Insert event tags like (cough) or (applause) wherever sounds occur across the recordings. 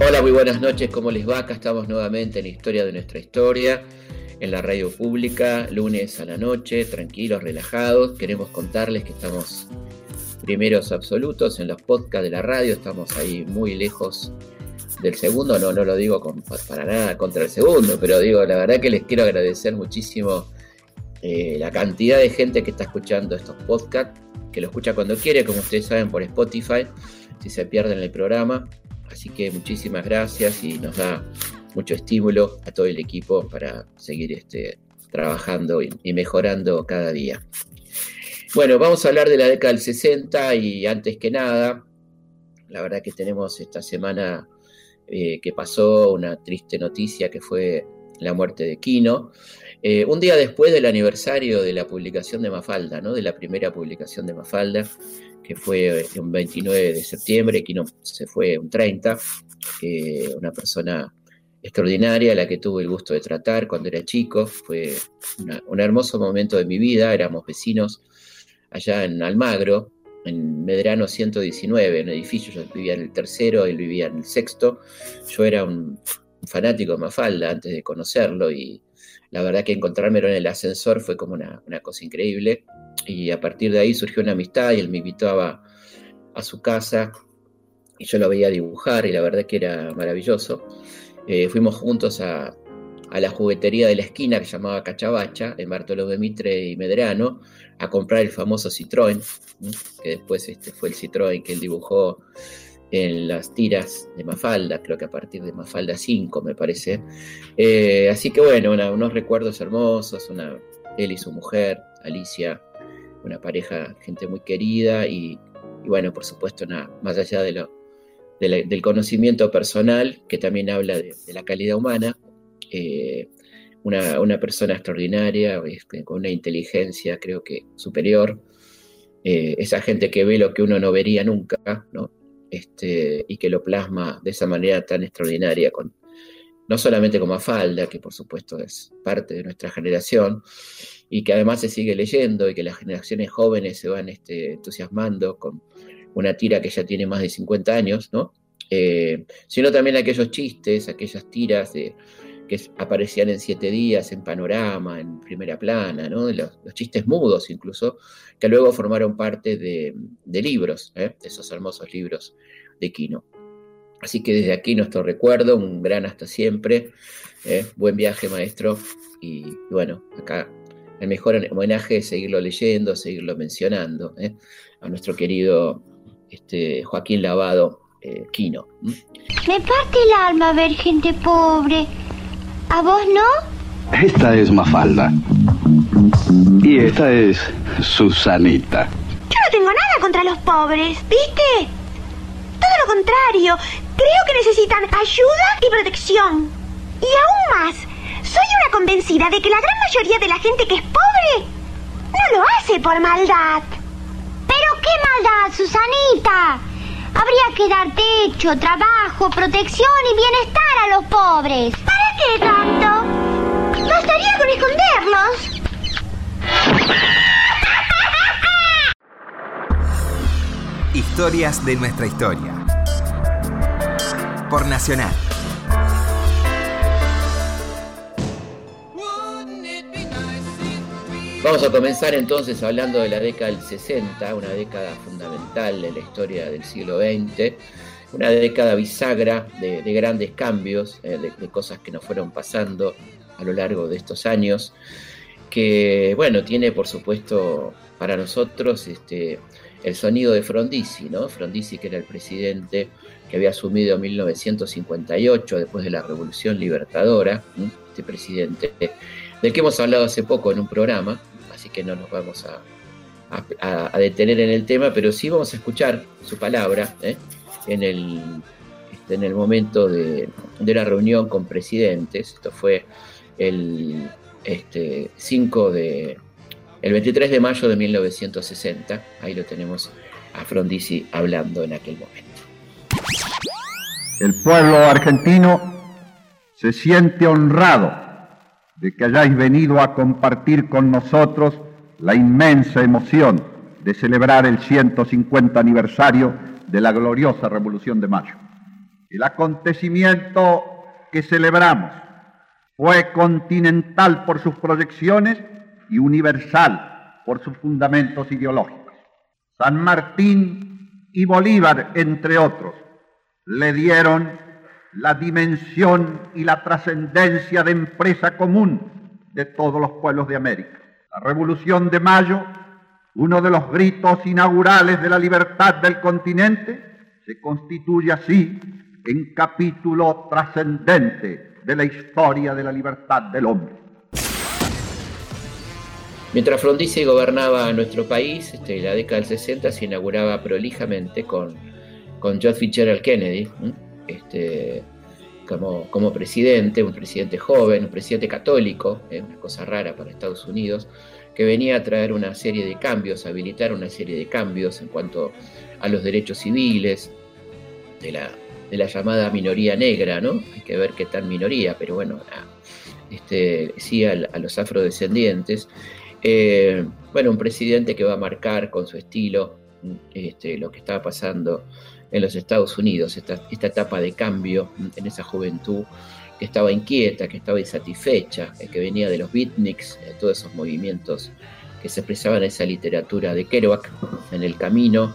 Hola, muy buenas noches, ¿cómo les va? Acá estamos nuevamente en Historia de nuestra historia, en la radio pública, lunes a la noche, tranquilos, relajados. Queremos contarles que estamos primeros absolutos en los podcasts de la radio, estamos ahí muy lejos del segundo, no, no lo digo para nada contra el segundo, pero digo, la verdad que les quiero agradecer muchísimo eh, la cantidad de gente que está escuchando estos podcasts, que lo escucha cuando quiere, como ustedes saben, por Spotify, si se pierden el programa. Así que muchísimas gracias y nos da mucho estímulo a todo el equipo para seguir este, trabajando y, mejorando cada día. Bueno, vamos a hablar de la década del 60 y antes que nada, la verdad que tenemos esta semana eh, que pasó una triste noticia que fue la muerte de Quino. Eh, un día después del aniversario de la publicación de Mafalda, ¿no? de la primera publicación de Mafalda, que fue un 29 de septiembre, Quino se fue un 30, eh, una persona extraordinaria, la que tuve el gusto de tratar cuando era chico, fue un hermoso momento de mi vida, éramos vecinos allá en Almagro, en Medrano 119, en un edificio, yo vivía en el tercero, él vivía en el sexto, yo era un, fanático de Mafalda antes de conocerlo y la verdad que encontrármelo en el ascensor fue como una, cosa increíble y a partir de ahí surgió una amistad y él me invitaba a su casa y yo lo veía dibujar y la verdad que era maravilloso. Eh, fuimos juntos a, la juguetería de la esquina que llamaba Cachabacha, en Bartolomé Mitre y Medrano, a comprar el famoso Citroën, que después este, fue el Citroën que él dibujó en las tiras de Mafalda, creo que a partir de Mafalda 5 me parece. Eh, así que bueno, unos recuerdos hermosos, una, él y su mujer, Alicia, una pareja, gente muy querida y, bueno, por supuesto, nada, más allá de del conocimiento personal, que también habla de, la calidad humana, eh, una, persona extraordinaria, este, con una inteligencia creo que superior, eh, esa gente que ve lo que uno no vería nunca, ¿no? Este, y que lo plasma de esa manera tan extraordinaria, con, no solamente como Afalda, que por supuesto es parte de nuestra generación, y que además se sigue leyendo y que las generaciones jóvenes se van este, entusiasmando con una tira que ya tiene más de 50 años, ¿no? Eh, sino también aquellos chistes, aquellas tiras que aparecían en siete días, en panorama, en primera plana, ¿no? los, chistes mudos incluso, que luego formaron parte de, libros, ¿eh? esos hermosos libros de Quino. Así que desde aquí nuestro recuerdo, un gran hasta siempre, ¿eh? buen viaje maestro, y bueno, acá el mejor homenaje es seguirlo leyendo, seguirlo mencionando, ¿eh? a nuestro querido este, Joaquín Lavado eh, Quino. Me parte el alma ver gente pobre. ¿A vos no? Esta es Mafalda. Y esta es Susanita. Yo no tengo nada contra los pobres, ¿viste? Todo lo contrario. Creo que necesitan ayuda y protección. Y aún más, soy una convencida de que la gran mayoría de la gente que es pobre no lo hace por maldad. ¿Pero qué maldad, Susanita? Habría que dar techo, trabajo, protección y bienestar a los pobres. ¿Para qué tanto? Bastaría con esconderlos. Historias de nuestra historia. Por Nacional. Vamos a comenzar entonces hablando de la década del 60, una década fundamental en la historia del siglo XX, una década bisagra de, grandes cambios, eh, de, cosas que nos fueron pasando a lo largo de estos años, que bueno, tiene por supuesto para nosotros este, el sonido de Frondizi, ¿no? Frondizi que era el presidente que había asumido en 1958 después de la Revolución Libertadora, este presidente del que hemos hablado hace poco en un programa, que no nos vamos a, detener en el tema, pero sí vamos a escuchar su palabra ¿eh? en, el, este, en el momento de, la reunión con presidentes. Esto fue el este, 5 de, el 23 de mayo de 1960. Ahí lo tenemos a Frondizi hablando en aquel momento. El pueblo argentino se siente honrado de que hayáis venido a compartir con nosotros la inmensa emoción de celebrar el 150 aniversario de la gloriosa Revolución de Mayo. El acontecimiento que celebramos fue continental por sus proyecciones y universal por sus fundamentos ideológicos. San Martín y Bolívar, entre otros, le dieron la dimensión y la trascendencia de empresa común de todos los pueblos de América. La Revolución de Mayo, uno de los gritos inaugurales de la libertad del continente, se constituye así en capítulo trascendente de la historia de la libertad del hombre. Mientras Frondizi gobernaba nuestro país, este, en la década del 60 se inauguraba prolijamente con, con John Fitzgerald Kennedy, este, como, como, presidente, un presidente joven, un presidente católico, ¿eh? una cosa rara para Estados Unidos, que venía a traer una serie de cambios, a habilitar una serie de cambios en cuanto a los derechos civiles de la, de la llamada minoría negra, ¿no? Hay que ver qué tal minoría, pero bueno, este, sí a, los afrodescendientes. Eh, bueno, un presidente que va a marcar con su estilo este, lo que estaba pasando en los Estados Unidos, esta, etapa de cambio en esa juventud que estaba inquieta, que estaba insatisfecha, eh, que venía de los beatniks, de todos esos movimientos que se expresaban en esa literatura de Kerouac, en el camino,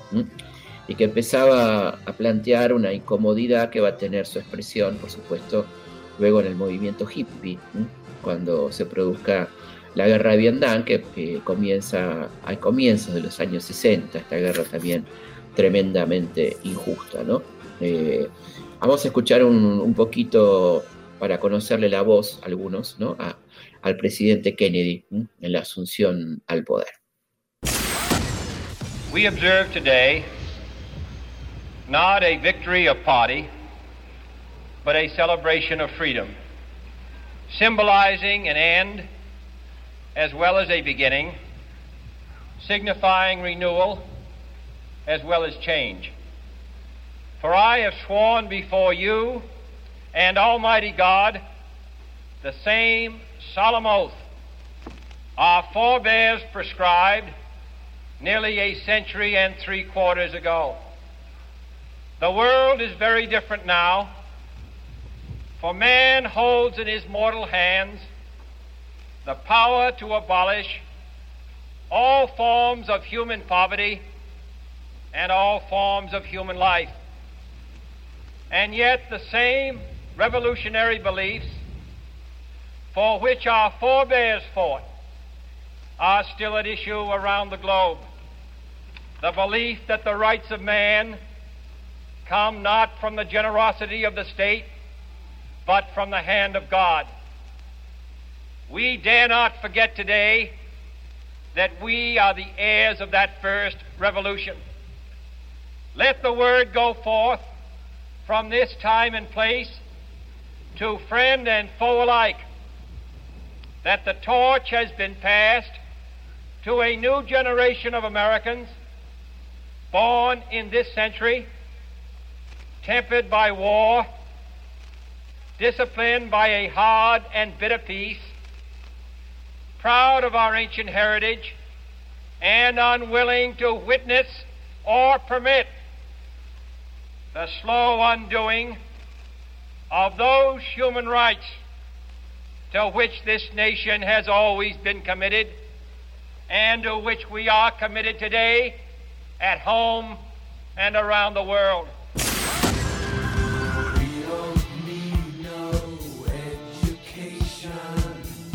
y que empezaba a plantear una incomodidad que va a tener su expresión, por supuesto, luego en el movimiento hippie, cuando se produzca la guerra de Vietnam, que comienza al comienzo de los años 60, esta guerra también tremendamente injusta. ¿no? Eh, vamos a escuchar un, poquito para conocerle la voz, algunos, ¿no? al presidente Kennedy en la asunción al poder. We observe today not a victory of party, but a celebration of freedom, symbolizing an end as well as a beginning, signifying renewal as well as change. For I have sworn before you and Almighty God the same solemn oath our forebears prescribed nearly a century and three quarters ago. The world is very different now, for man holds in his mortal hands the power to abolish all forms of human poverty and all forms of human life. And yet, the same revolutionary beliefs for which our forebears fought are still at issue around the globe. The belief that the rights of man come not from the generosity of the state, but from the hand of God. We dare not forget today that we are the heirs of that first revolution. Let the word go forth from this time and place to friend and foe alike that the torch has been passed to a new generation of Americans born in this century, tempered by war, disciplined by a hard and bitter peace, proud of our ancient heritage, and unwilling to witness or permit the slow undoing of those human rights to which this nation has always been committed and to which we are committed today at home and around the world.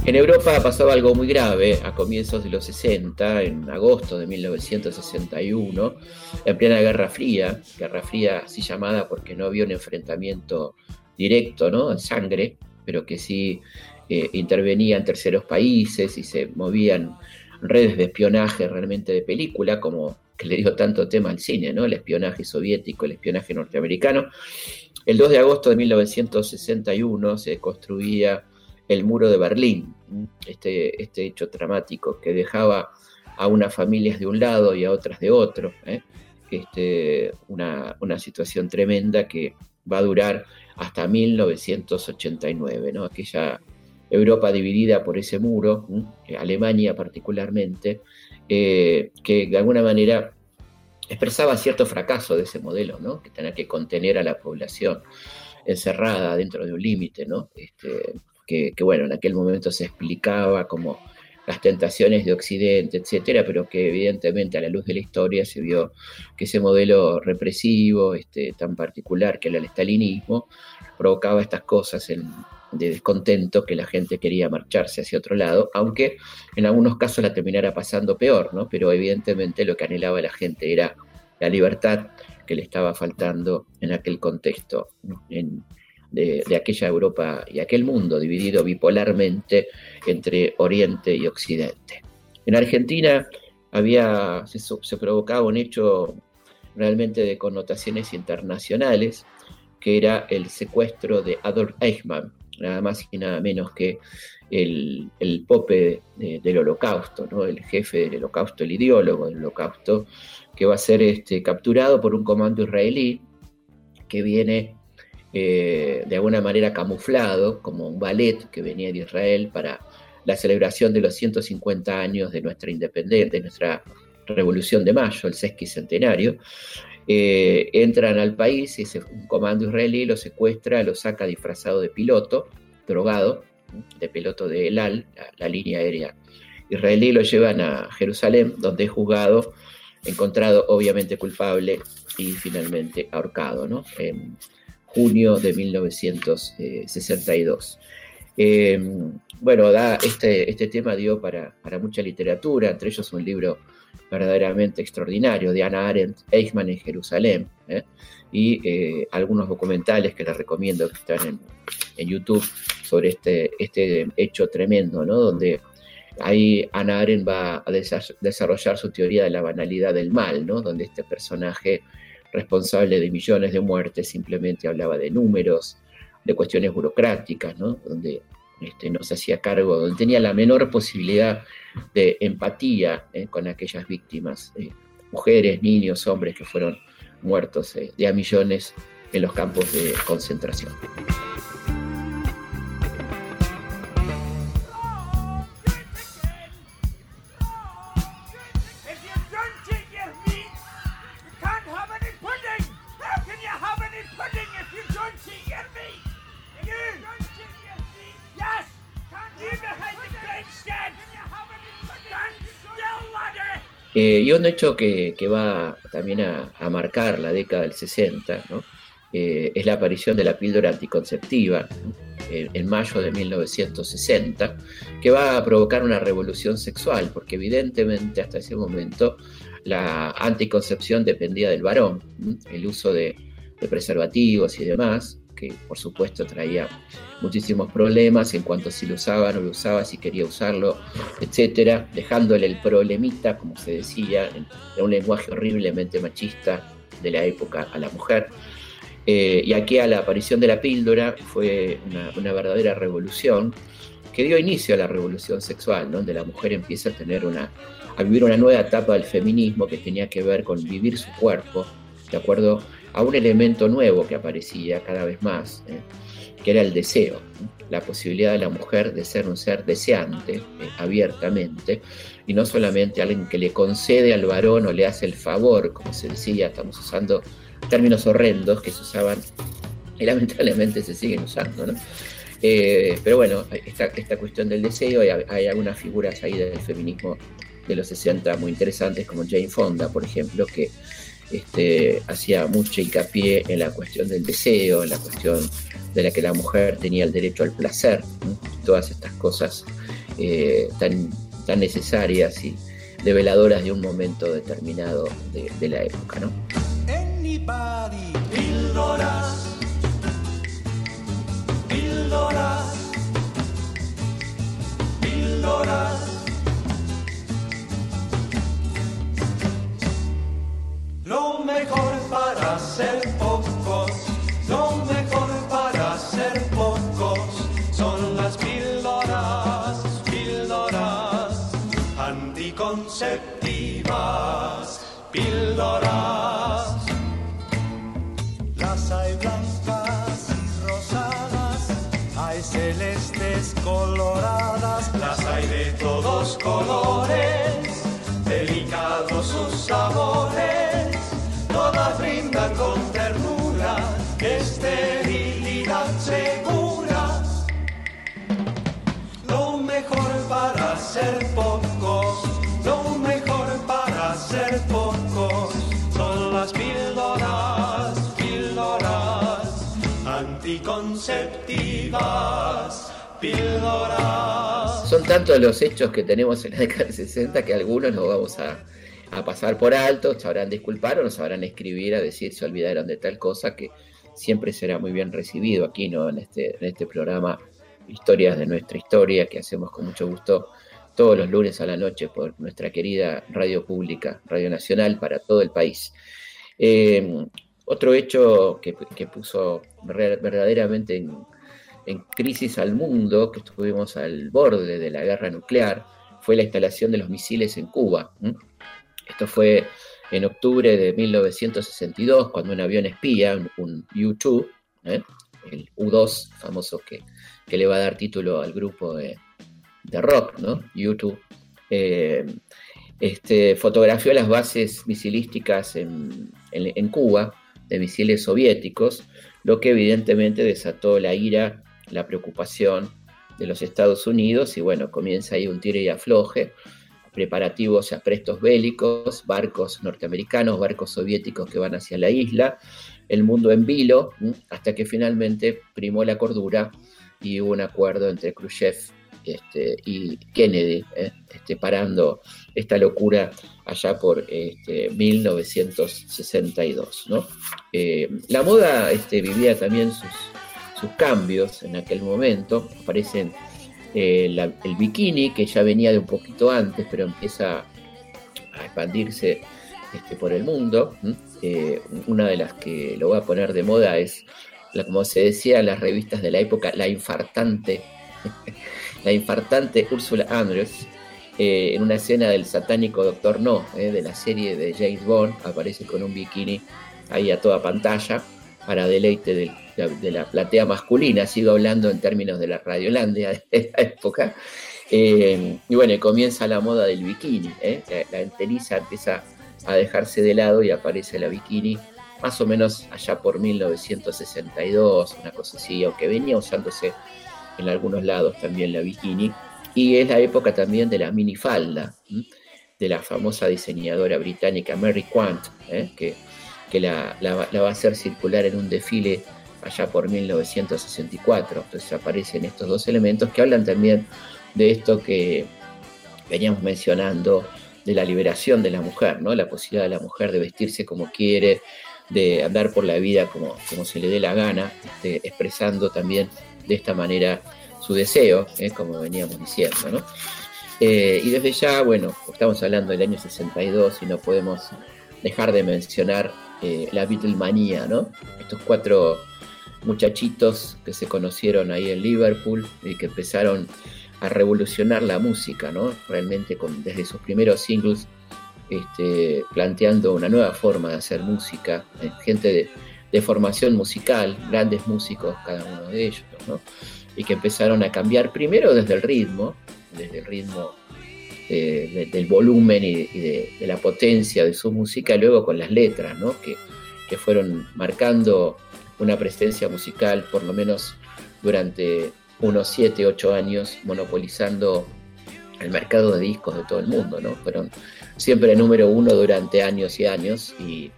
En Europa pasaba algo muy grave a comienzos de los 60, en agosto de 1961, en plena Guerra Fría, Guerra Fría así llamada porque no había un enfrentamiento directo, ¿no? En sangre, pero que sí eh, intervenían terceros países y se movían redes de espionaje realmente de película, como que le dio tanto tema al cine, ¿no? El espionaje soviético, el espionaje norteamericano. El 2 de agosto de 1961 se construía el muro de Berlín, este, este hecho dramático que dejaba a unas familias de un lado y a otras de otro. ¿eh? Este, una, situación tremenda que va a durar hasta 1989, ¿no? aquella Europa dividida por ese muro, Alemania particularmente, eh, que de alguna manera expresaba cierto fracaso de ese modelo, ¿no? que tenía que contener a la población encerrada dentro de un límite, ¿no? Este, que, bueno, en aquel momento se explicaba como las tentaciones de Occidente, etcétera, pero que evidentemente a la luz de la historia se vio que ese modelo represivo, este, tan particular que era el estalinismo, provocaba estas cosas de descontento que la gente quería marcharse hacia otro lado, aunque en algunos casos la terminara pasando peor, ¿no? Pero evidentemente lo que anhelaba la gente era la libertad que le estaba faltando en aquel contexto, de, aquella Europa y aquel mundo dividido bipolarmente entre Oriente y Occidente. En Argentina había, se, provocaba un hecho realmente de connotaciones internacionales, que era el secuestro de Adolf Eichmann, nada más y nada menos que el, pope del holocausto, ¿no? el jefe del holocausto, el ideólogo del holocausto, que va a ser este, capturado por un comando israelí que viene eh, de alguna manera camuflado como un ballet que venía de Israel para la celebración de los 150 años de nuestra independencia, de nuestra Revolución de Mayo, el sesquicentenario, eh, entran al país y un comando israelí lo secuestra, lo saca disfrazado de piloto, drogado, de piloto de ELAL, la, la línea aérea israelí, lo llevan a Jerusalén, donde es juzgado encontrado obviamente culpable y finalmente ahorcado, ¿no? Junio de 1962. Eh, bueno, da, este, este tema dio para, para, mucha literatura, entre ellos un libro verdaderamente extraordinario de Anna Arendt, Eichmann en Jerusalén, ¿eh? y eh, algunos documentales que les recomiendo que están en, en, YouTube sobre este, este hecho tremendo, ¿no? donde Ahí Ana Arendt va a desarrollar su teoría de la banalidad del mal, ¿no? donde este personaje responsable de millones de muertes simplemente hablaba de números, de cuestiones burocráticas, ¿no? donde este, no se hacía cargo, donde tenía la menor posibilidad de empatía ¿eh? con aquellas víctimas, eh, mujeres, niños, hombres que fueron muertos eh, de a millones en los campos de concentración. Eh, y un hecho que, va también a, marcar la década del 60 eh, es la aparición de la píldora anticonceptiva en mayo de 1960, que va a provocar una revolución sexual, porque evidentemente hasta ese momento la anticoncepción dependía del varón, el uso de preservativos y demás, que por supuesto traía muchísimos problemas en cuanto a si lo usaba, no lo usaba, si quería usarlo, etcétera, dejándole el problemita, como se decía, en, un lenguaje horriblemente machista de la época a la mujer. Eh, y aquí a la aparición de la píldora fue una, verdadera revolución que dio inicio a la revolución sexual, donde la mujer empieza a tener una, a vivir una nueva etapa del feminismo que tenía que ver con vivir su cuerpo, de acuerdo a un elemento nuevo que aparecía cada vez más, ¿eh? que era el deseo, la posibilidad de la mujer de ser un ser deseante eh, abiertamente y no solamente alguien que le concede al varón o le hace el favor, como se decía, estamos usando términos horrendos que se usaban y lamentablemente se siguen usando, eh, pero bueno, esta, esta cuestión del deseo, hay, hay algunas figuras ahí del feminismo de los 60 muy interesantes, como Jane Fonda, por ejemplo, que este, hacía mucho hincapié en la cuestión del deseo, en la cuestión de la que la mujer tenía el derecho al placer, todas estas cosas eh, tan, tan necesarias y develadoras de un momento determinado de, la época. ¿no? Lo mejor para ser pocos, lo mejor para ser pocos son las píldoras, píldoras anticonceptivas, píldoras. Las hay blancas rosadas, hay celestes coloradas, las hay de todos colores Todas Son tantos los hechos que tenemos en la década del 60 que algunos nos vamos a, a pasar por alto, sabrán disculpar o nos sabrán escribir a decir se olvidaron de tal cosa que siempre será muy bien recibido aquí ¿no? en, este, en este programa Historias de nuestra historia que hacemos con mucho gusto todos los lunes a la noche por nuestra querida radio pública, Radio Nacional para todo el país. Eh, otro hecho que, puso ver- verdaderamente en, en crisis al mundo, que estuvimos al borde de la guerra nuclear, fue la instalación de los misiles en Cuba. Esto fue en octubre de 1962, cuando un avión espía, un, un U-2, ¿eh? el U-2 famoso que, que le va a dar título al grupo de, de rock, ¿no? U-2, eh, este, fotografió las bases misilísticas en- en Cuba de misiles soviéticos, lo que evidentemente desató la ira, la preocupación de los Estados Unidos y bueno, comienza ahí un tire y afloje, preparativos a prestos bélicos, barcos norteamericanos, barcos soviéticos que van hacia la isla, el mundo en vilo, hasta que finalmente primó la cordura y hubo un acuerdo entre Khrushchev este, y Kennedy, ¿eh? este, parando esta locura allá por este, 1962. ¿no? Eh, la moda este, vivía también sus, cambios en aquel momento, aparecen eh, el bikini, que ya venía de un poquito antes, pero empieza a expandirse este, por el mundo. una de las que lo voy a poner de moda es, como se decía en las revistas de la época, la infartante, (laughs) la infartante Úrsula Andrews, eh, en una escena del satánico Doctor No, eh, de la serie de James Bond, aparece con un bikini ahí a toda pantalla para deleite del- de, la, platea masculina, sigo hablando en términos de la radiolandia (laughs) de la época. Eh, y bueno, comienza la moda del bikini, la, enteliza empieza a dejarse de lado y aparece la bikini más o menos allá por 1962, una cosa así, aunque venía usándose en algunos lados también la bikini. Y es la época también de la minifalda, de la famosa diseñadora británica Mary Quant, ¿eh? que, que la va a hacer circular en un desfile allá por 1964. Entonces aparecen estos dos elementos que hablan también de esto que veníamos mencionando de la liberación de la mujer, ¿no? La posibilidad de la mujer de vestirse como quiere, de andar por la vida como, como se le dé la gana, este, expresando también de esta manera su deseo, como veníamos diciendo, ¿no? Eh, y desde ya, bueno, estamos hablando del año 62 y no podemos dejar de mencionar eh, la Beatlemanía, ¿no? Estos cuatro muchachitos que se conocieron ahí en Liverpool y que empezaron a revolucionar la música, ¿no? Realmente con, desde sus primeros singles, este, planteando una nueva forma de hacer música, eh, gente de, de formación musical, grandes músicos cada uno de ellos, ¿no? Y que empezaron a cambiar primero desde el ritmo, desde el ritmo eh, de- del volumen y, y de, la potencia de su música, luego con las letras, ¿no? Que, que fueron marcando una presencia musical, por lo menos durante unos 7, 8 años, monopolizando el mercado de discos de todo el mundo, ¿no? Fueron siempre número uno durante años y años y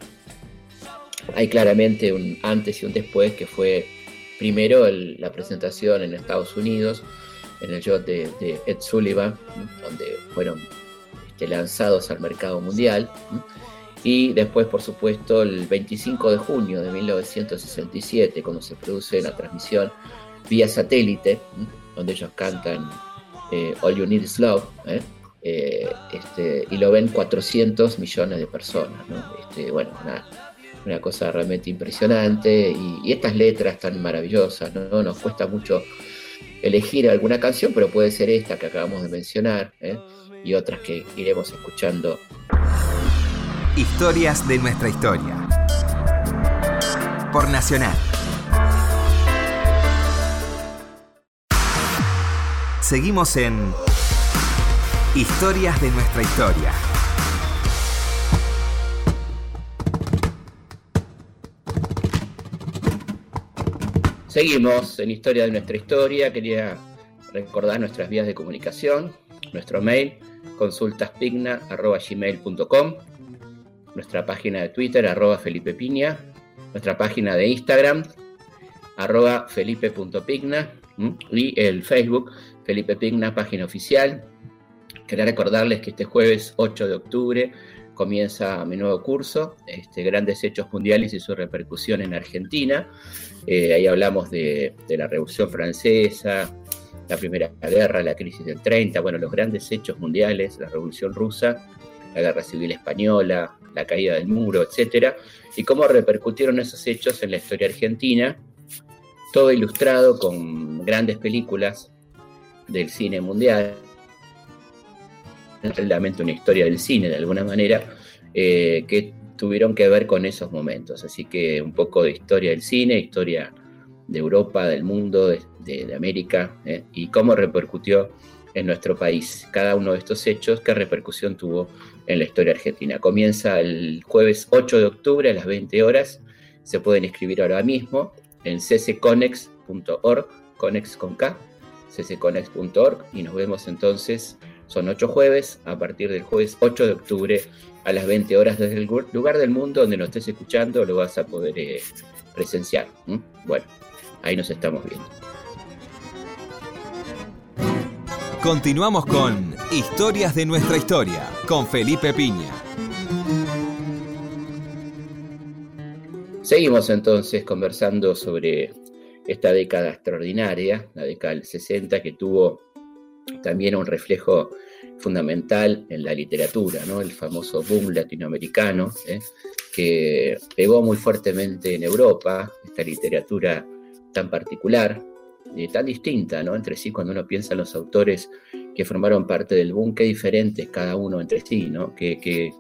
hay claramente un antes y un después que fue primero la presentación en Estados Unidos, en el yacht de, Ed Sullivan, donde fueron este, lanzados al mercado mundial. Y después, por supuesto, el 25 de junio de 1967, cuando se produce la transmisión vía satélite, donde ellos cantan eh, All You Need Is Love, ¿eh? Eh, este, y lo ven 400 millones de personas. Este, bueno, una, una cosa realmente impresionante y, estas letras tan maravillosas, ¿no? Nos cuesta mucho elegir alguna canción, pero puede ser esta que acabamos de mencionar ¿eh? y otras que iremos escuchando Historias de nuestra historia. Por Nacional. Seguimos en Historias de nuestra historia. Seguimos en Historia de nuestra historia. Quería recordar nuestras vías de comunicación, nuestro mail consultaspigna.gmail.com, nuestra página de Twitter, arroba Felipe Piña, nuestra página de Instagram, arroba felipe.pigna y el Facebook, Felipe Pigna, página oficial. Quería recordarles que este jueves 8 de octubre comienza mi nuevo curso, este, Grandes Hechos Mundiales y su repercusión en Argentina. Eh, ahí hablamos de, de, la Revolución Francesa, la Primera Guerra, la crisis del 30, bueno, los grandes hechos mundiales, la Revolución Rusa, la Guerra Civil Española, la caída del muro, etcétera, y cómo repercutieron esos hechos en la historia argentina, todo ilustrado con grandes películas del cine mundial, realmente una historia del cine de alguna manera, eh, que tuvieron que ver con esos momentos. Así que un poco de historia del cine, historia de Europa, del mundo, de, América, eh, y cómo repercutió en nuestro país cada uno de estos hechos, qué repercusión tuvo en la historia argentina. Comienza el jueves 8 de octubre a las 20 horas, se pueden inscribir ahora mismo en ccconex.org, conex con K, ccconex.org, y nos vemos entonces, son ocho jueves, a partir del jueves 8 de octubre a las 20 horas desde el lugar del mundo donde nos estés escuchando, lo vas a poder eh, presenciar. ¿Mm? Bueno, ahí nos estamos viendo. Continuamos con Historias de nuestra historia con Felipe Piña. Seguimos entonces conversando sobre esta década extraordinaria, la década del 60, que tuvo también un reflejo fundamental en la literatura, ¿no? el famoso boom latinoamericano, ¿eh? que pegó muy fuertemente en Europa, esta literatura tan particular, eh, tan distinta ¿no? entre sí cuando uno piensa en los autores que formaron parte del boom, qué diferentes cada uno entre sí, ¿no? qué, qué,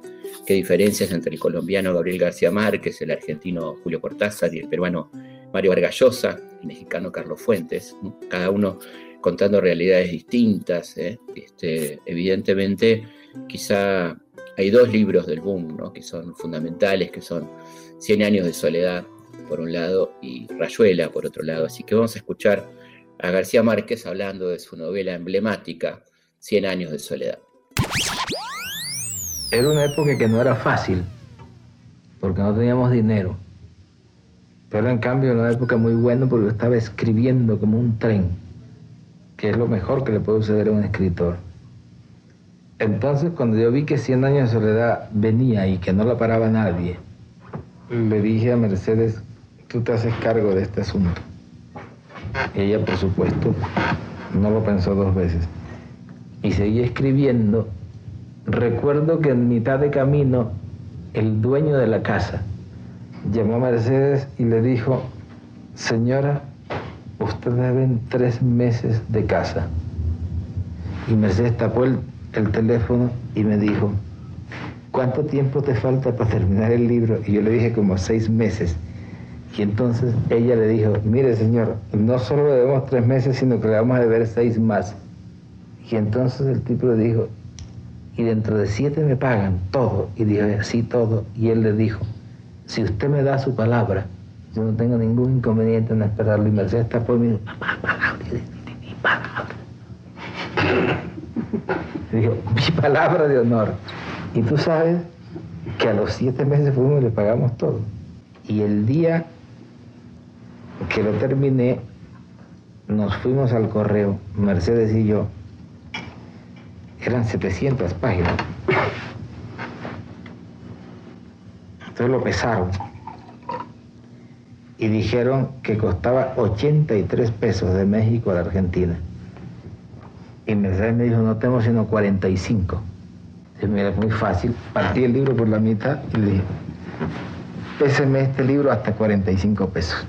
qué diferencias entre el colombiano Gabriel García Márquez, el argentino Julio Cortázar y el peruano Mario Vargallosa, el mexicano Carlos Fuentes, cada uno contando realidades distintas. ¿eh? Este, evidentemente, quizá hay dos libros del boom ¿no? que son fundamentales, que son Cien años de soledad, por un lado, y Rayuela, por otro lado. Así que vamos a escuchar a García Márquez hablando de su novela emblemática, Cien años de soledad. Era una época que no era fácil, porque no teníamos dinero. Pero en cambio era una época muy buena porque estaba escribiendo como un tren, que es lo mejor que le puede suceder a un escritor. Entonces cuando yo vi que Cien años de soledad venía y que no la paraba nadie, le dije a Mercedes, tú te haces cargo de este asunto. Y ella, por supuesto, no lo pensó dos veces. Y seguí escribiendo. Recuerdo que en mitad de camino, el dueño de la casa llamó a Mercedes y le dijo, señora, usted deben tres meses de casa. Y Mercedes tapó el, el teléfono y me dijo, ¿cuánto tiempo te falta para terminar el libro? Y yo le dije como seis meses. Y entonces ella le dijo, mire señor, no solo debemos tres meses, sino que le vamos a deber seis más. Y entonces el tipo le dijo, y dentro de siete me pagan todo. Y dijo, sí, todo. Y él le dijo, si usted me da su palabra, yo no tengo ningún inconveniente en esperarlo. Y Mercedes está por mí, mi palabra. (laughs) Dijo, mi palabra de honor. Y tú sabes que a los siete meses fuimos y le pagamos todo. Y el día que lo terminé, nos fuimos al correo, Mercedes y yo. Eran 700 páginas. Entonces lo pesaron. Y dijeron que costaba 83 pesos de México a la Argentina. Y Mercedes me dijo, no tengo sino 45. Y mira, es muy fácil. Partí el libro por la mitad y le dije, péseme este libro hasta 45 pesos.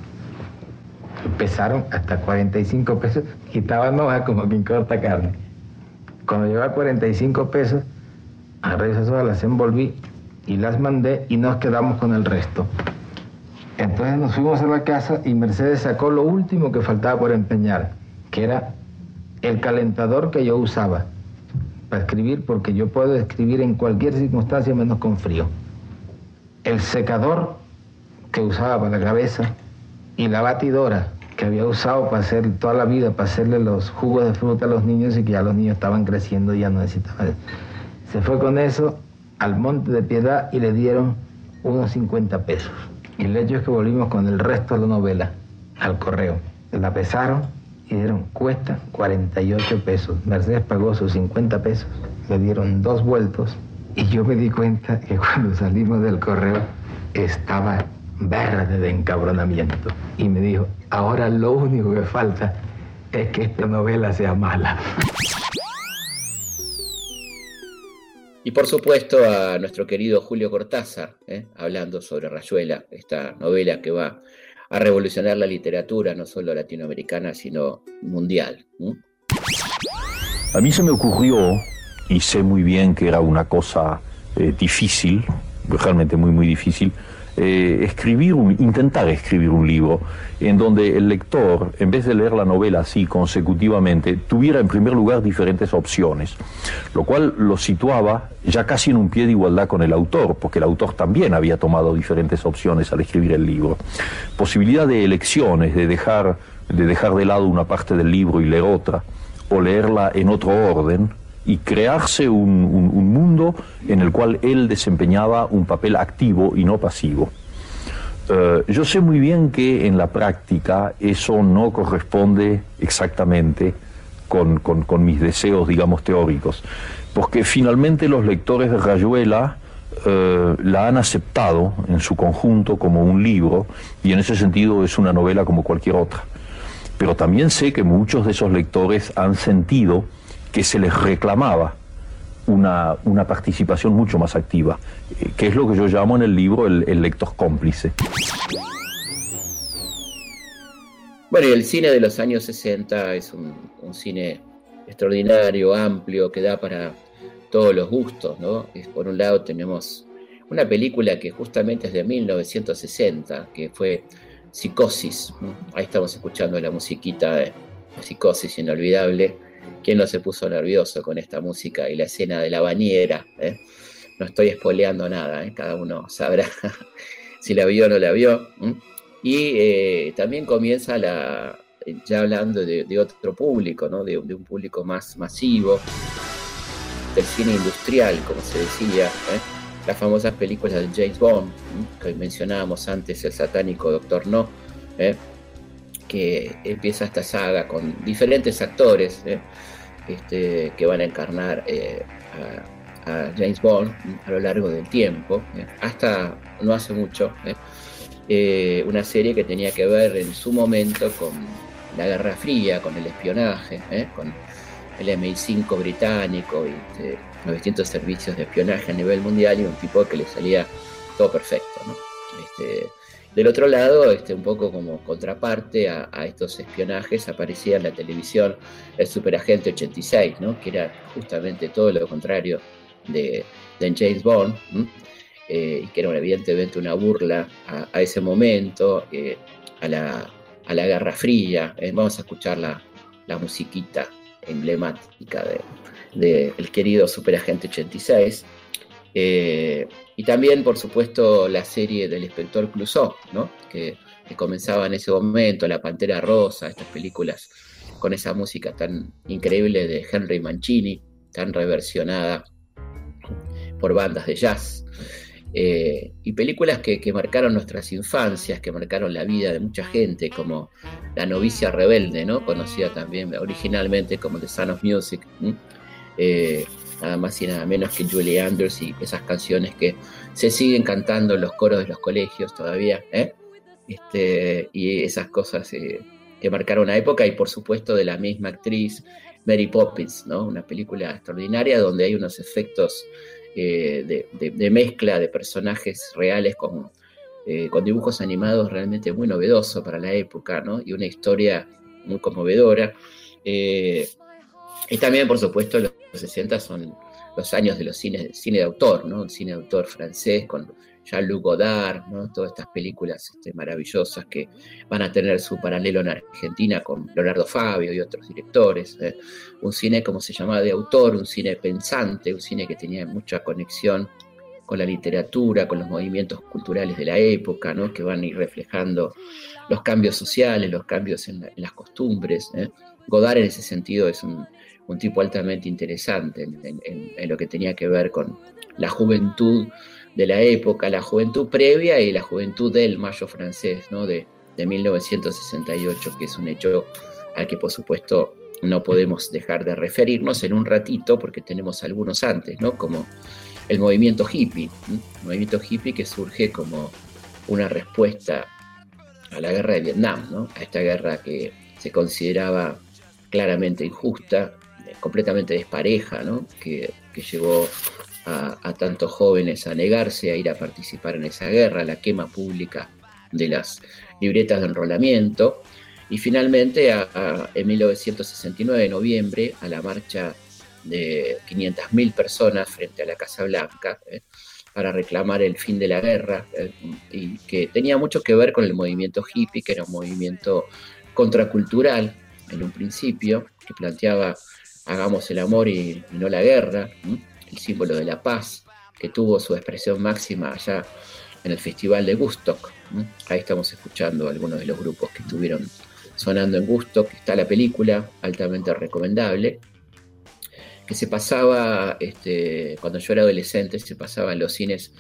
Empezaron hasta 45 pesos, quitaban hojas como quien corta carne. Cuando llegó a 45 pesos, agarré esas hojas, las envolví y las mandé y nos quedamos con el resto. Entonces nos fuimos a la casa y Mercedes sacó lo último que faltaba por empeñar, que era el calentador que yo usaba para escribir, porque yo puedo escribir en cualquier circunstancia menos con frío. El secador que usaba para la cabeza y la batidora que había usado para hacer toda la vida, para hacerle los jugos de fruta a los niños y que ya los niños estaban creciendo y ya no necesitaban. Se fue con eso al Monte de Piedad y le dieron unos 50 pesos. Y el hecho es que volvimos con el resto de la novela al correo. La pesaron y dieron cuesta 48 pesos. Mercedes pagó sus 50 pesos, le dieron dos vueltos y yo me di cuenta que cuando salimos del correo estaba verde de encabronamiento. Y me dijo, ahora lo único que falta es que esta novela sea mala. Y por supuesto a nuestro querido Julio Cortázar, ¿eh? hablando sobre Rayuela, esta novela que va a revolucionar la literatura, no solo latinoamericana, sino mundial. A mí se me ocurrió, y sé muy bien que era una cosa eh, difícil, realmente muy, muy difícil, eh, escribir un, intentar escribir un libro en donde el lector, en vez de leer la novela así consecutivamente, tuviera en primer lugar diferentes opciones, lo cual lo situaba ya casi en un pie de igualdad con el autor, porque el autor también había tomado diferentes opciones al escribir el libro. Posibilidad de elecciones, de dejar de, dejar de lado una parte del libro y leer otra, o leerla en otro orden, y crearse un, un, un, mundo en el cual él desempeñaba un papel activo y no pasivo. Uh, yo sé muy bien que en la práctica eso no corresponde exactamente con, mis deseos, digamos, teóricos, porque finalmente los lectores de Rayuela uh, la han aceptado en su conjunto como un libro y en ese sentido es una novela como cualquier otra. Pero también sé que muchos de esos lectores han sentido que se les reclamaba una, una, participación mucho más activa, eh, que es lo que yo llamo en el libro el, el, cómplice. Bueno, y el cine de los años 60 es un, un cine extraordinario, amplio, que da para todos los gustos, ¿no? Por un lado tenemos una película que justamente es de 1960, que fue Psicosis. Ahí estamos escuchando la musiquita de Psicosis inolvidable ¿Quién no se puso nervioso con esta música y la escena de la bañera? Eh? No estoy espoleando nada, ¿eh? cada uno sabrá (laughs) si la vio o no la vio. Y eh, también comienza la, ya hablando de, otro público, ¿no? de, un público más masivo, del cine industrial, como se decía, las famosas películas de James Bond, que mencionábamos antes, el satánico Doctor No. Que empieza esta saga con diferentes actores ¿eh? este, que van a encarnar eh, a, James Bond a lo largo del tiempo, ¿eh? hasta no hace mucho, una serie que tenía que ver en su momento con la Guerra Fría, con el espionaje, con el MI5 británico y este, los distintos servicios de espionaje a nivel mundial y un tipo que le salía todo perfecto. Este, del otro lado, este, un poco como contraparte a, estos espionajes, aparecía en la televisión el Superagente 86, ¿no? que era justamente todo lo contrario de, de James Bond, eh, que era evidentemente una burla a, a ese momento, eh, a, la, a, la, Guerra Fría. Eh, vamos a escuchar la, la musiquita emblemática del de, de querido Superagente 86. Eh, y también, por supuesto, la serie del inspector Clouseau, que, comenzaba en ese momento, La Pantera Rosa, estas películas con esa música tan increíble de Henry Mancini, tan reversionada por bandas de jazz. Eh, y películas que, marcaron nuestras infancias, que marcaron la vida de mucha gente, como La novicia rebelde, ¿no? conocida también originalmente como The Sound of Music. Nada más y nada menos que Julie Andrews y esas canciones que se siguen cantando en los coros de los colegios todavía, ¿eh? este, y esas cosas eh, que marcaron una época, y por supuesto de la misma actriz Mary Poppins, ¿no? una película extraordinaria donde hay unos efectos eh, de, mezcla de personajes reales con, eh, con dibujos animados realmente muy novedoso para la época, ¿no? y una historia muy conmovedora. Y también, por supuesto, los 60 son los años de los cines, cine de autor, ¿no? El cine de autor francés con Jean-Luc Godard, ¿no? Todas estas películas este, maravillosas que van a tener su paralelo en Argentina con Leonardo Fabio y otros directores. ¿eh? Un cine, como se llamaba, de autor, un cine pensante, un cine que tenía mucha conexión con la literatura, con los movimientos culturales de la época, ¿no? que van a ir reflejando los cambios sociales, los cambios en, las costumbres. ¿eh? Godard en ese sentido es un, tipo altamente interesante en, lo que tenía que ver con la juventud de la época, la juventud previa y la juventud del mayo francés, ¿no? de, de 1968, que es un hecho al que por supuesto no podemos dejar de referirnos en un ratito porque tenemos algunos antes, ¿no? como el movimiento hippie, el movimiento hippie que surge como una respuesta a la guerra de Vietnam, ¿no? a esta guerra que se consideraba claramente injusta, completamente despareja, ¿no? que, llevó a, tantos jóvenes a negarse a ir a participar en esa guerra, la quema pública de las libretas de enrolamiento, y finalmente en 1969, de noviembre, a la marcha de 500.000 personas frente a la Casa Blanca ¿eh? para reclamar el fin de la guerra ¿eh? y que tenía mucho que ver con el movimiento hippie, que era un movimiento contracultural en un principio, que planteaba hagamos el amor y, no la guerra, el símbolo de la paz, que tuvo su expresión máxima allá en el Festival de Woodstock. Ahí estamos escuchando algunos de los grupos que estuvieron sonando en Woodstock. Está la película, altamente recomendable que se pasaba, este, cuando yo era adolescente, se pasaba en los cines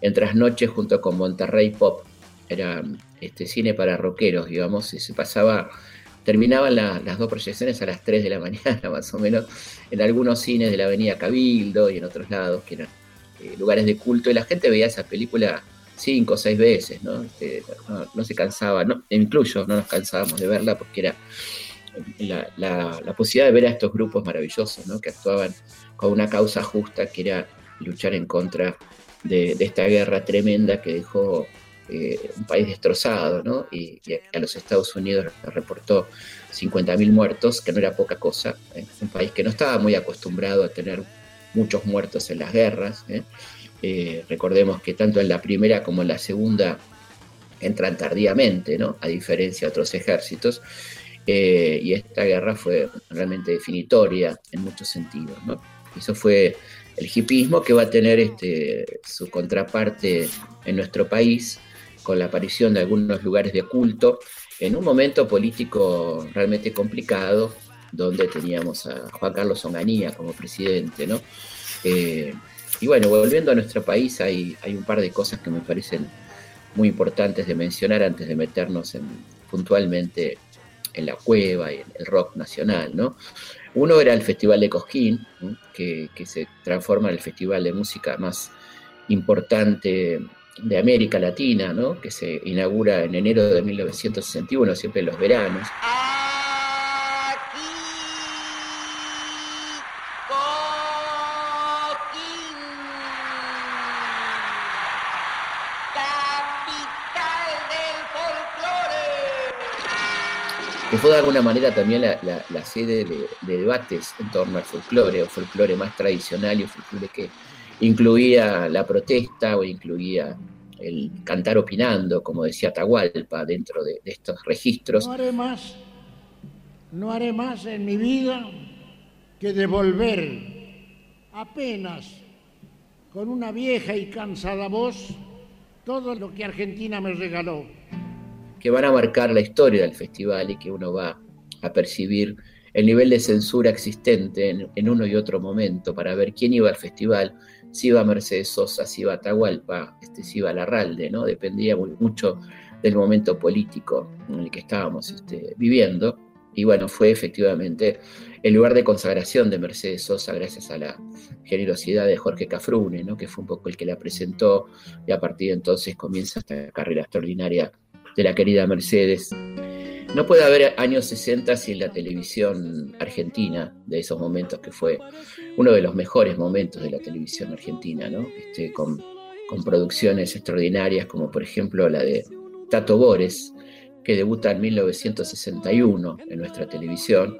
en trasnoche junto con Monterrey Pop. Era este, cine para rockeros, digamos, y se pasaba, terminaban las dos proyecciones a las 3 de la (laughs) mañana, más o menos, en algunos cines de la avenida Cabildo y en otros lados, que eran eh, lugares de culto, y la gente veía esa película cinco o seis veces, ¿no? Este, no, se cansaba, no, incluyo, no nos cansábamos de verla porque era la, posibilidad de ver a estos grupos maravillosos, ¿no? que actuaban con una causa justa, que era luchar en contra de, esta guerra tremenda que dejó eh, un país destrozado, ¿no? y, a los Estados Unidos reportó 50.000 muertos, que no era poca cosa, ¿eh? un país que no estaba muy acostumbrado a tener muchos muertos en las guerras. ¿eh? recordemos que tanto en la primera como en la segunda entran tardíamente, ¿no? a diferencia de otros ejércitos, y esta guerra fue realmente definitoria en muchos sentidos. ¿no? Eso fue el hipismo que va a tener este, su contraparte en nuestro país con la aparición de algunos lugares de culto en un momento político realmente complicado donde teníamos a Juan Carlos Onganía como presidente. ¿no? Eh, y bueno, volviendo a nuestro país hay, un par de cosas que me parecen muy importantes de mencionar antes de meternos en, puntualmente en la cueva y en el rock nacional, ¿no? Uno era el Festival de Cosquín, que, se transforma en el festival de música más importante de América Latina, ¿no? que se inaugura en enero de 1961, siempre en los veranos. que fue de alguna manera también la, sede de, debates en torno al folclore, o folclore más tradicional y folclore que incluía la protesta o incluía el cantar opinando, como decía Atahualpa, dentro de, estos registros. No haré más, no haré más en mi vida que devolver apenas con una vieja y cansada voz todo lo que Argentina me regaló que van a marcar la historia del festival y que uno va a percibir el nivel de censura existente en, uno y otro momento para ver quién iba al festival, si iba Mercedes Sosa, si iba Atahualpa, este, si iba Larralde, ¿no? Dependía mucho del momento político en el que estábamos este, viviendo. Y bueno, fue efectivamente el lugar de consagración de Mercedes Sosa gracias a la generosidad de Jorge Cafrune, ¿no? que fue un poco el que la presentó y a partir de entonces comienza esta carrera extraordinaria de la querida Mercedes. No puede haber años 60 sin la televisión argentina de esos momentos, que fue uno de los mejores momentos de la televisión argentina, ¿no? Este, con, producciones extraordinarias, como por ejemplo la de Tato Bores, que debuta en 1961 en nuestra televisión,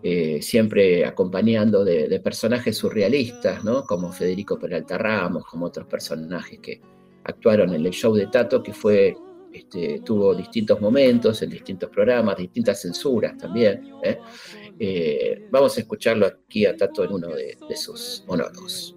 eh, siempre acompañando de, personajes surrealistas, ¿no? como Federico Peralta Ramos, como otros personajes que actuaron en el show de Tato, que fue este, tuvo distintos momentos en distintos programas, distintas censuras también. ¿eh? Eh, vamos a escucharlo aquí a Tato en uno de, de sus monólogos.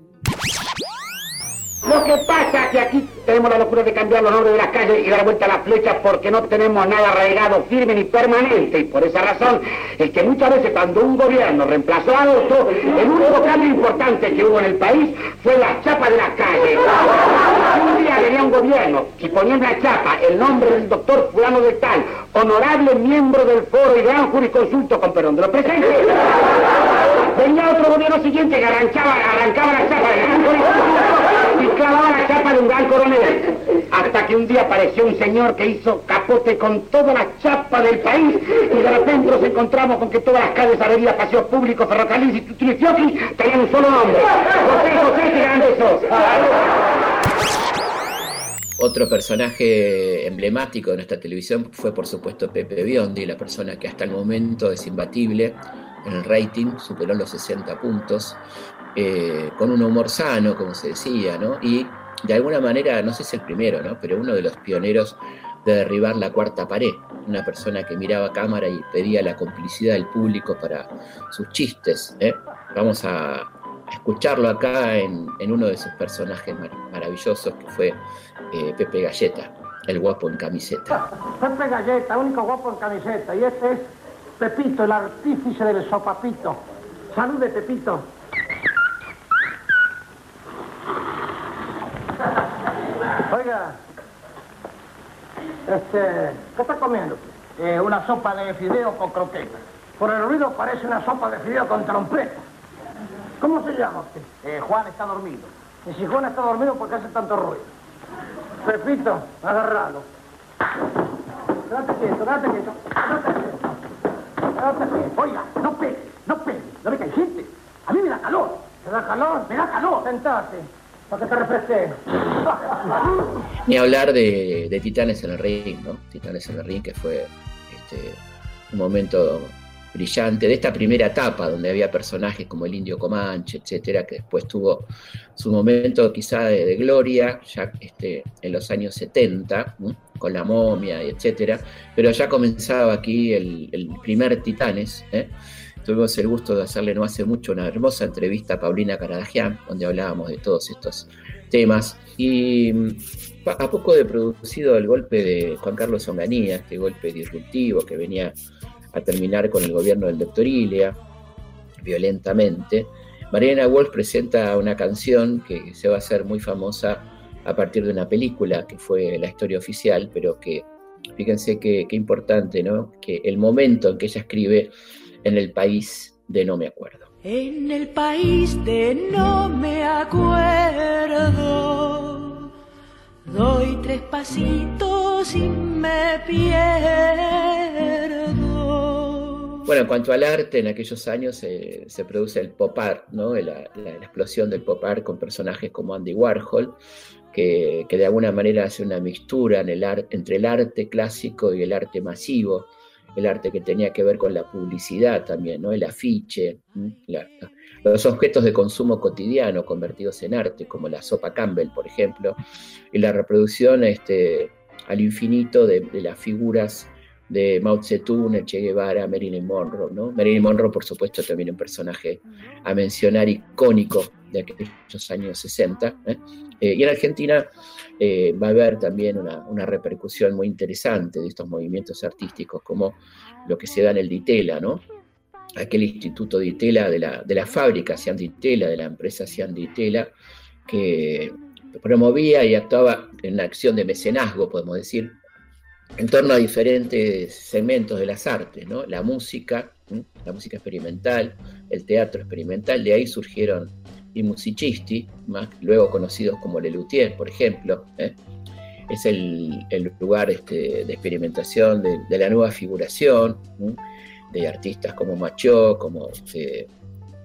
Lo que pasa es que aquí tenemos la locura de cambiar los nombres de las calles y dar vuelta a las flechas porque no tenemos nada arraigado, firme ni permanente. Y por esa razón es que muchas veces cuando un gobierno reemplazó a otro, el único cambio importante que hubo en el país fue la chapa de las calles. Un día venía un gobierno y ponía en la chapa el nombre del doctor fulano de tal, honorable miembro del foro y gran jurisconsulto con perdón de los presentes, venía otro gobierno siguiente que arrancaba, arrancaba la chapa del gran clavaba la chapa de un gran coronel. Hasta que un día apareció un señor que hizo capote con toda la chapa del país y de repente nos encontramos con que todas las calles, avenidas, paseos públicos, ferrocarriles y tutrifiocchi tenían un solo nombre. José José. Otro personaje emblemático de nuestra televisión fue por supuesto Pepe Biondi, la persona que hasta el momento es imbatible en el rating, superó los 60 puntos, eh, con un humor sano, como se decía. Y de alguna manera, no sé si el primero, ¿no? Pero uno de los pioneros de derribar la cuarta pared, una persona que miraba cámara y pedía la complicidad del público para sus chistes. ¿eh? Vamos a escucharlo acá en, uno de sus personajes mar maravillosos, que fue eh, Pepe Galleta, el guapo en camiseta. Pepe Galleta, único guapo en camiseta, y este es Pepito, el artífice del sopapito. Salude, Pepito. Oiga, este, ¿qué está comiendo? Eh, una sopa de fideo con croqueta. Por el ruido parece una sopa de fideo con trompeta. ¿Cómo se llama usted? Eh, Juan está dormido. Y si Juan está dormido, ¿por qué hace tanto ruido? Pepito, agárralo. Quédate quieto, quédate quieto, quédate quieto. Quédate quieto. Oiga, no pegue, no pegue. ¿No ve que hay gente? A mí me da calor. ¿Te da calor? Me da calor. Sentate, (laughs) Ni hablar de, de, Titanes en el Ring, ¿no? Titanes en el Ring, que fue este, un momento brillante de esta primera etapa, donde había personajes como el Indio Comanche, etcétera, que después tuvo su momento quizá de, gloria, ya este, en los años 70, ¿no? con la momia, etcétera, pero ya comenzaba aquí el, el primer Titanes, ¿eh? Tuvimos el gusto de hacerle no hace mucho una hermosa entrevista a Paulina Caradagian, donde hablábamos de todos estos temas. Y a poco de producido el golpe de Juan Carlos Onganía, este golpe disruptivo que venía a terminar con el gobierno del doctor Ilia, violentamente, Mariana Wolf presenta una canción que se va a hacer muy famosa a partir de una película que fue la historia oficial, pero que fíjense qué importante, ¿no? Que el momento en que ella escribe en el país de no me acuerdo. En el país de no me acuerdo, doy tres pasitos y me pierdo. Bueno, en cuanto al arte, en aquellos años eh, se produce el pop art, ¿no? La, la, la, explosión del pop art con personajes como Andy Warhol, que, que de alguna manera hace una mixtura en el ar, entre el arte clásico y el arte masivo el arte que tenía que ver con la publicidad también, ¿no? el afiche, los objetos de consumo cotidiano convertidos en arte, como la sopa Campbell, por ejemplo, y la reproducción este, al infinito de, de las figuras de Mao Zedong, Che Guevara, Marilyn Monroe. ¿no? Marilyn Monroe, por supuesto, también un personaje a mencionar icónico de aquellos años 60. ¿eh? Eh, y en Argentina eh, va a haber también una, una, repercusión muy interesante de estos movimientos artísticos, como lo que se da en el Ditela, ¿no? aquel instituto Ditela de la, de la fábrica Cian Ditela, de la empresa Cian Ditela, que promovía y actuaba en una acción de mecenazgo, podemos decir, en torno a diferentes segmentos de las artes, ¿no? La música, la música experimental, el teatro experimental, de ahí surgieron i musicisti, más luego conocidos como Lelutier, por ejemplo. ¿eh? Es el, el lugar este, de experimentación de, de, la nueva figuración, ¿sí? de artistas como Machó, como este,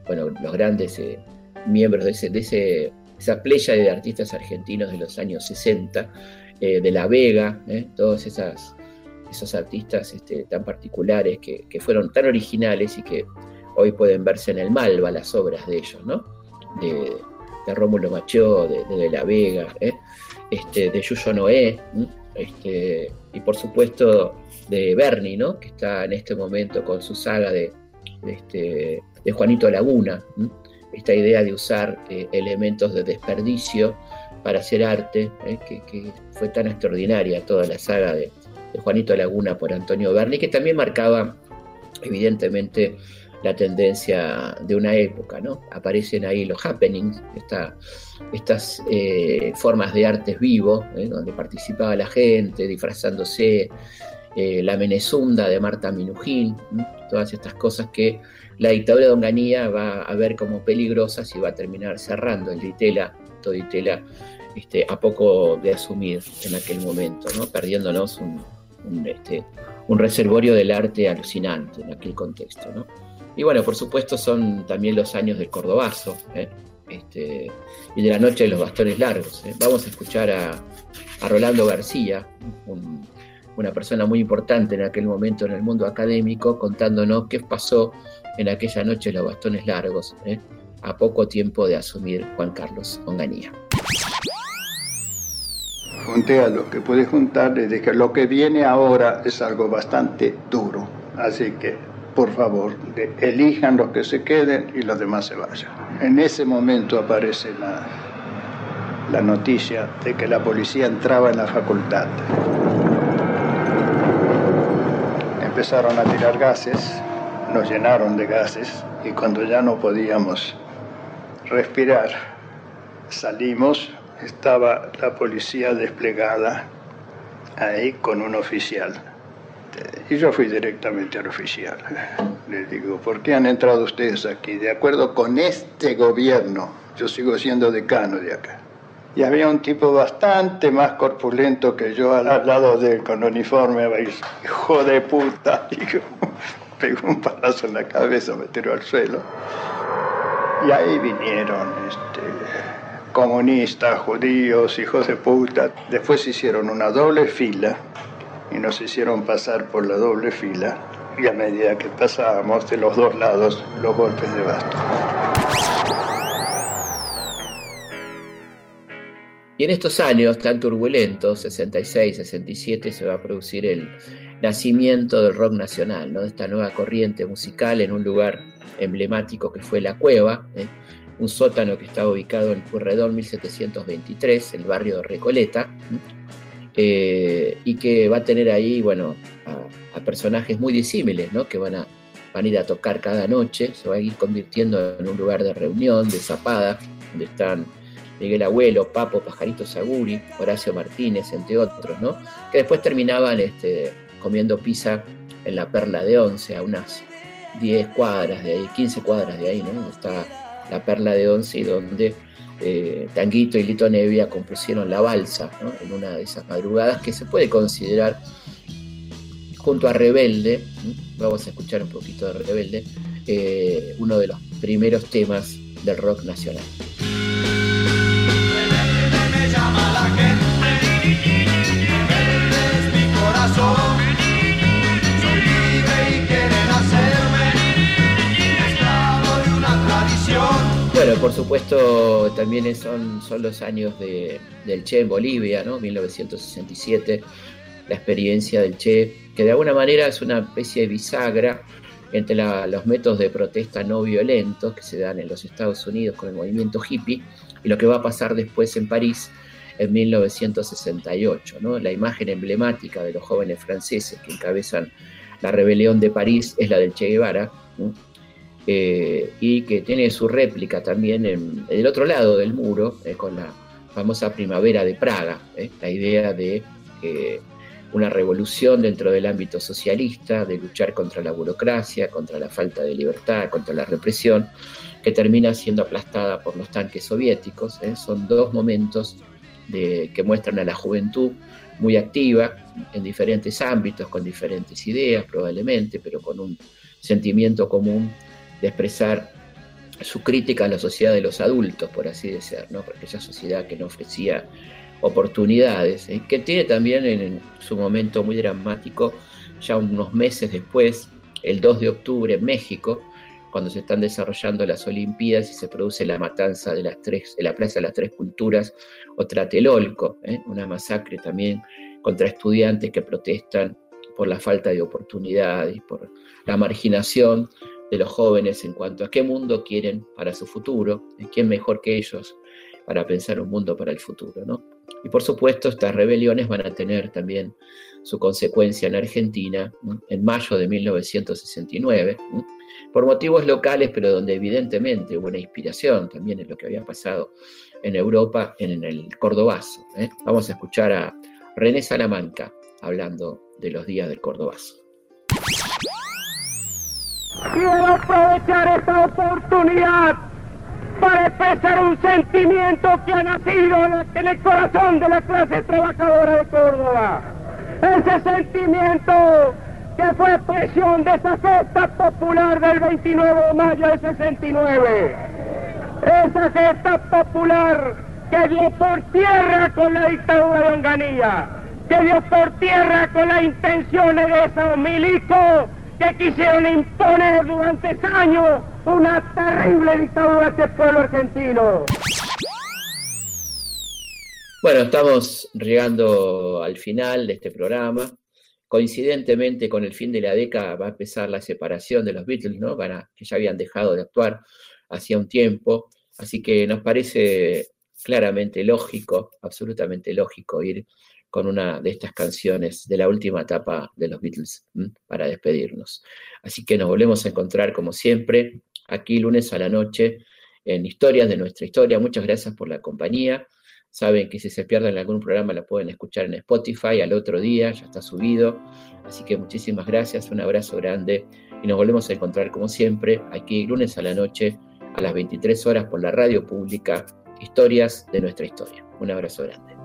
bueno, los grandes eh, miembros de, ese, de ese, esa playa de artistas argentinos de los años 60 eh, de La Vega, ¿eh? todos esas, esos artistas este, tan particulares que, que, fueron tan originales y que hoy pueden verse en el Malva las obras de ellos, ¿no? De, Rómulo Machó, de, de, La Vega, ¿eh? este, de Yuyo Noé, este, y por supuesto de Bernie, ¿no? que está en este momento con su saga de, este, de Juanito Laguna, esta idea de usar eh, elementos de desperdicio para hacer arte, ¿eh? que, que, fue tan extraordinaria toda la saga de, de, Juanito Laguna por Antonio Berni, que también marcaba evidentemente la tendencia de una época, ¿no? Aparecen ahí los happenings, esta, estas eh, formas de artes vivo, ¿eh? donde participaba la gente, disfrazándose, eh, la Menezunda de Marta Minujín, todas estas cosas que la dictadura de Onganía va a ver como peligrosas y va a terminar cerrando el Ditela, todo Ditela, este, a poco de asumir en aquel momento, ¿no? perdiéndonos un, un, este, un reservorio del arte alucinante en aquel contexto. ¿no? Y bueno, por supuesto son también los años del Cordobazo ¿eh? este, y de la noche de los bastones largos. ¿eh? Vamos a escuchar a, Rolando García, un, una persona muy importante en aquel momento en el mundo académico, contándonos qué pasó en aquella noche de los bastones largos, ¿eh? a poco tiempo de asumir Juan Carlos Onganía. Junté a lo que pude juntar, les dije, lo que viene ahora es algo bastante duro, así que por favor, elijan los que se queden y los demás se vayan. En ese momento aparece la, la noticia de que la policía entraba en la facultad. Empezaron a tirar gases, nos llenaron de gases y cuando ya no podíamos respirar, salimos, estaba la policía desplegada ahí con un oficial. Y yo fui directamente al oficial. Le digo, ¿por qué han entrado ustedes aquí? De acuerdo con este gobierno, yo sigo siendo decano de acá. Y había un tipo bastante más corpulento que yo al, lado de él, con uniforme, hijo de puta. (laughs) Y pegó un palazo en la cabeza, me tiró al suelo. Y ahí vinieron este, comunistas, judíos, hijos de puta. Después hicieron una doble fila y nos hicieron pasar por la doble fila y a medida que pasábamos de los dos lados los golpes de bastón. Y en estos años tan turbulentos, 66, 67, se va a producir el nacimiento del rock nacional, ¿no? esta nueva corriente musical en un lugar emblemático que fue La Cueva, ¿eh? un sótano que estaba ubicado en Purredón 1723, el barrio de Recoleta, eh, y que va a tener ahí, bueno, a, a personajes muy disímiles, ¿no? que van a, van a ir a tocar cada noche, se va a ir convirtiendo en un lugar de reunión, de zapada, donde están Miguel Abuelo, Papo, Pajarito Saguri, Horacio Martínez, entre otros, ¿no? Que después terminaban este, comiendo pizza en la Perla de Once, a unas 10 cuadras de ahí, 15 cuadras de ahí, ¿no? Está la Perla de Once y donde eh, Tanguito y Lito Nevia compusieron La Balsa. En una de esas madrugadas que se puede considerar junto a Rebelde, vamos a escuchar un poquito de Rebelde, eh, uno de los primeros temas del rock nacional. Bueno, por supuesto, también son, son los años de, del Che en Bolivia, ¿no? 1967, la experiencia del Che, que de alguna manera es una especie de bisagra entre la, los métodos de protesta no violentos que se dan en los Estados Unidos con el movimiento hippie y lo que va a pasar después en París en 1968. ¿no? La imagen emblemática de los jóvenes franceses que encabezan la rebelión de París es la del Che Guevara ¿no? Eh, y que tiene su réplica también en, el otro lado del muro eh, con la famosa primavera de Praga, ¿eh? la idea de una revolución dentro del ámbito socialista, de luchar contra la burocracia, contra la falta de libertad, contra la represión, que termina siendo aplastada por los tanques soviéticos. Son dos momentos que muestran a la juventud muy activa en diferentes ámbitos, con diferentes ideas probablemente, pero con un sentimiento común de expresar su crítica a la sociedad de los adultos, por así decir, ¿no? porque esa sociedad que no ofrecía oportunidades, ¿eh? que tiene también en su momento muy dramático, ya unos meses después, el 2 de octubre en México, cuando se están desarrollando las Olimpiadas y se produce la matanza de, las tres, de la Plaza de las Tres Culturas o Tlatelolco, ¿eh? una masacre también contra estudiantes que protestan por la falta de oportunidades, por la marginación de los jóvenes en cuanto a qué mundo quieren para su futuro, quién mejor que ellos para pensar un mundo para el futuro. ¿no? Y por supuesto, estas rebeliones van a tener también su consecuencia en Argentina en mayo de 1969, por motivos locales, pero donde evidentemente hubo una inspiración también en lo que había pasado en Europa, en el Cordobazo. ¿eh? Vamos a escuchar a René Salamanca hablando de los días del Cordobazo. Quiero aprovechar esta oportunidad para expresar un sentimiento que ha nacido en el corazón de la clase trabajadora de Córdoba. Ese sentimiento que fue expresión de esa gesta popular del 29 de mayo del 69. Esa gesta popular que dio por tierra con la dictadura de Onganía, que dio por tierra con las intenciones de esos milicos que quisieron imponer durante años una terrible dictadura a este pueblo argentino. Bueno, estamos llegando al final de este programa. Coincidentemente con el fin de la década va a empezar la separación de los Beatles, ¿no? que ya habían dejado de actuar hacía un tiempo. Así que nos parece claramente lógico, absolutamente lógico, ir con una de estas canciones de la última etapa de los Beatles para despedirnos. Así que nos volvemos a encontrar como siempre, aquí lunes a la noche, en Historias de nuestra historia. Muchas gracias por la compañía. Saben que si se pierden algún programa lo pueden escuchar en Spotify al otro día, ya está subido. Así que muchísimas gracias, un abrazo grande y nos volvemos a encontrar como siempre aquí lunes a la noche a las 23 horas por la radio pública Historias de nuestra historia. Un abrazo grande.